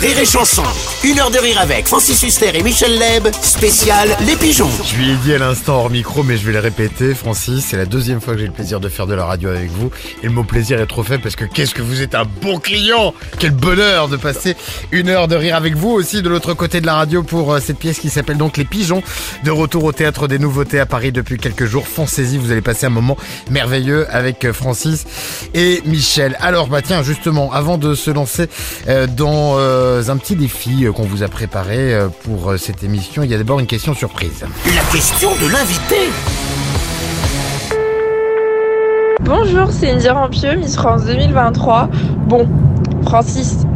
Rire et Chanson, une heure de rire avec Francis Huster et Michel Leb, spécial Les Pigeons. Je lui ai dit à l'instant hors micro, mais je vais le répéter, Francis, c'est la deuxième fois que j'ai le plaisir de faire de la radio avec vous. Et le mot plaisir est trop fait parce que qu'est-ce que vous êtes un bon client Quel bonheur de passer une heure de rire avec vous aussi de l'autre côté de la radio pour euh, cette pièce qui s'appelle donc Les Pigeons. De retour au théâtre des Nouveautés à Paris depuis quelques jours. Foncez-y, vous allez passer un moment merveilleux avec euh, Francis et Michel. Alors, bah tiens, justement, avant de se lancer euh, dans euh, un petit défi euh, qu'on vous a préparé euh, pour euh, cette émission, il y a d'abord une question surprise. La question de l'invité. Bonjour, c'est Indy Rampieux, Miss France 2023. Bon, Francis,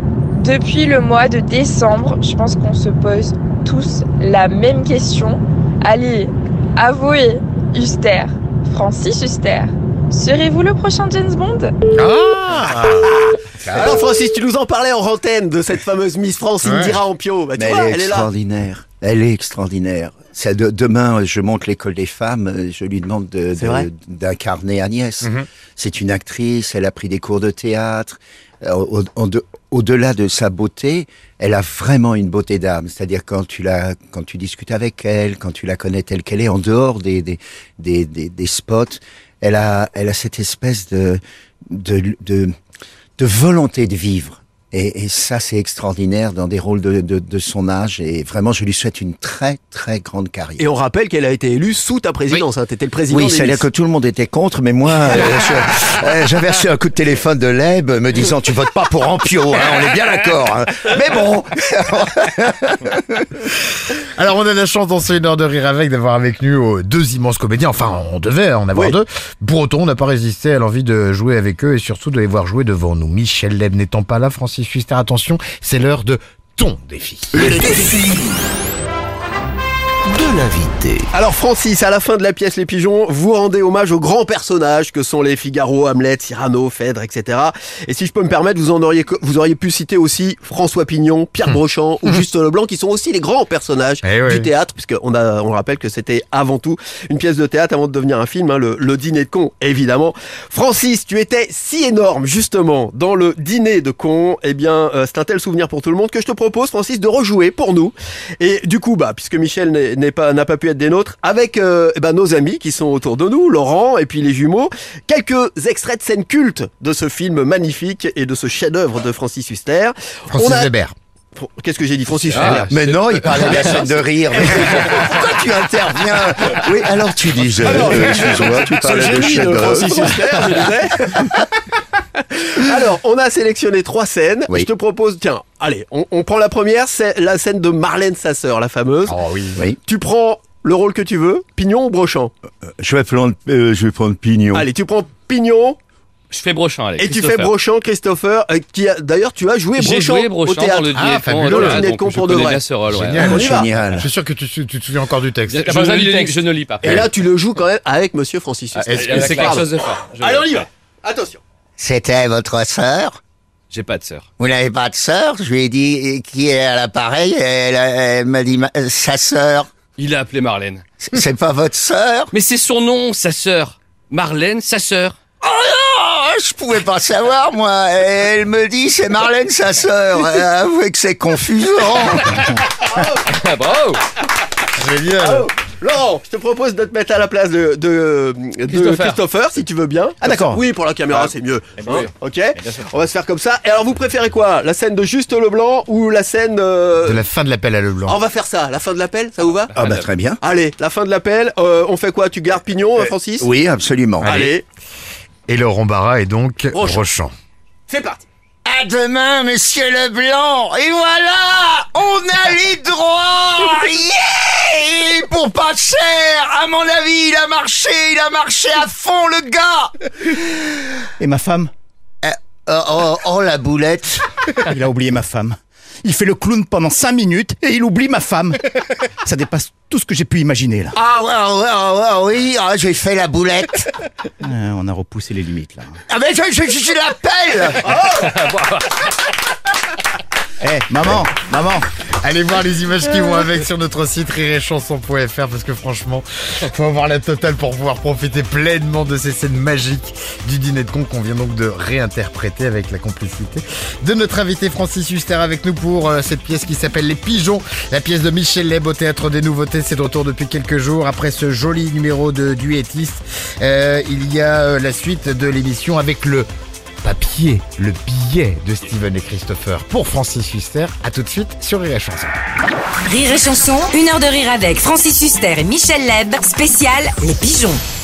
depuis le mois de décembre, je pense qu'on se pose tous la même question. Allez, avouez, Huster, Francis Huster, serez-vous le prochain James Bond? Ah Alors Francis, tu nous en parlais en antenne de cette fameuse Miss France. Indira Ampio. Bah, tu Mais vois, elle est elle est là. extraordinaire. Elle est extraordinaire. De- demain, je monte l'école des femmes. euh, Je lui demande de- de- d'incarner Agnès. Mhm. C'est une actrice. Elle a pris des cours de théâtre. Euh, au- au- de- Au-delà de sa beauté, elle a vraiment une beauté d'âme. C'est-à-dire quand tu la, quand tu discutes avec elle, quand tu la connais telle qu'elle est, en dehors des des, des, des, des spots, elle a, elle a cette espèce de de, de, de volonté de vivre. Et, et ça, c'est extraordinaire dans des rôles de, de, de son âge. Et vraiment, je lui souhaite une très, très grande carrière. Et on rappelle qu'elle a été élue sous ta présidence. Hein. T'étais le président Oui, c'est-à-dire que tout le monde était contre, mais moi, euh, euh, j'avais reçu un coup de téléphone de Leb me disant tu votes pas pour Ampio, hein, on est bien d'accord. hein. Mais bon, Alors on a la chance dans ce une heure de rire avec d'avoir avec nous euh, deux immenses comédiens. Enfin, on devait en avoir Oui. deux. Pour autant, on n'a pas résisté à l'envie de jouer avec eux et surtout de les voir jouer devant nous. Michel Leb n'étant pas là, Francis Fuster, attention, c'est l'heure de ton défi de l'invité. Alors Francis, à la fin de la pièce Les Pigeons, vous rendez hommage aux grands personnages que sont les Figaro, Hamlet, Cyrano, Phèdre, etc. Et si je peux me permettre, vous en auriez, vous auriez pu citer aussi François Pignon, Pierre Brochant ou Juste Leblanc, qui sont aussi les grands personnages Eh oui. du théâtre, puisque on rappelle que c'était avant tout une pièce de théâtre avant de devenir un film, hein, le, le dîner de cons, évidemment. Francis, tu étais si énorme justement dans le dîner de cons, eh bien euh, c'est un tel souvenir pour tout le monde que je te propose, Francis, de rejouer pour nous. Et du coup, bah, puisque Michel n'est n'est pas n'a pas pu être des nôtres, avec euh, eh ben, nos amis qui sont autour de nous, Laurent et puis les jumeaux, quelques extraits de scènes cultes de ce film magnifique et de ce chef-d'œuvre de Francis Huster. Francis On a- Weber. Qu'est-ce que j'ai dit, Francis Ah, mais non, il parlait de la scène de rire. Mais Pourquoi tu interviens Oui, alors tu disais, Alors, euh, excuse-moi, tu parlais de chef-d'œuvre. Francis Huster, je disais. Alors, on a sélectionné trois scènes. Oui. Je te propose, tiens, allez, on, on prend la première, c'est la scène de Marlène, sa sœur, la fameuse. Oh oui. Oui, Tu prends le rôle que tu veux, Pignon ou Brochant? Je vais prendre, euh, je vais prendre Pignon. Allez, tu prends Pignon Je fais Brochant, allez. et tu fais. Brochant, Christopher, euh, qui a, d'ailleurs, tu as joué J'ai Brochant, joué au Brochant dans théâtre. le Ah, dîner de fabuleux. con, Le dîner de con je pour de vrai. bien ce rôle, ouais. Génial. Je suis sûr que tu, tu te souviens encore du texte. Je- je, le lis- texte. je ne lis pas. Et là, tu le joues quand même avec Monsieur Francis Et c'est quelque chose de fort. Allez, on y va. Attention. C'était votre sœur J'ai pas de sœur. Vous n'avez pas de sœur Je lui ai dit qui est à l'appareil. Elle, elle m'a dit ma- sa sœur. Il a appelé Marlène. C'est- C'est pas votre sœur Mais c'est son nom, sa sœur. Marlène, sa sœur. Oh non, je pouvais pas savoir moi. Elle me dit c'est Marlène sa sœur. Euh, Avouez que c'est confusant. Ah, bravo Génial. Laurent, je te propose de te mettre à la place de, de, de Christopher. Christopher, si tu veux bien. Ah, d'accord. Oui, pour la caméra, Ah. c'est mieux. Eh ben Hein, oui. ok sûr. On va se faire comme ça. Et alors, vous préférez quoi? La scène de Juste Leblanc ou la scène... euh, De la fin de l'appel à On Leblanc. va faire ça, la fin de l'appel, ça vous va? Ah bah très bien. Allez, la fin de l'appel, euh, on fait quoi? Tu gardes Pignon, euh, Francis? Oui, absolument. Allez, Et Laurent Barra est donc. Brochant. c'est parti. À demain, Monsieur Leblanc. Et voilà, on a les droits. Yeah Et pour pas cher, à mon avis, il a marché, il a marché à fond, le gars. Et ma femme? Oh, oh, oh, la boulette. Il a oublié ma femme. Il fait le clown pendant 5 minutes et il oublie ma femme. Ça dépasse tout ce que j'ai pu imaginer là. Ah ouais, ouais, ouais, oui, ah, j'ai fait la boulette. Euh, on a repoussé les limites là. Ah mais je, je, je, l'appelle Eh, maman, maman. Allez voir les images qui vont avec sur notre site rireetchanson.fr parce que franchement, faut avoir la totale pour pouvoir profiter pleinement de ces scènes magiques du dîner de con qu'on vient donc de réinterpréter avec la complicité de notre invité Francis Huster avec nous pour euh, cette pièce qui s'appelle Les Pigeons, la pièce de Michel Leb au théâtre des Nouveautés. C'est de retour depuis quelques jours après ce joli numéro de duettiste. euh, il y a euh, la suite de l'émission avec le papier, le billet de Steven et Christopher pour Francis Huster. À tout de suite sur Rire et Chanson. Rire et chanson, une heure de rire avec Francis Huster et Michel Leb, spécial Les Pigeons.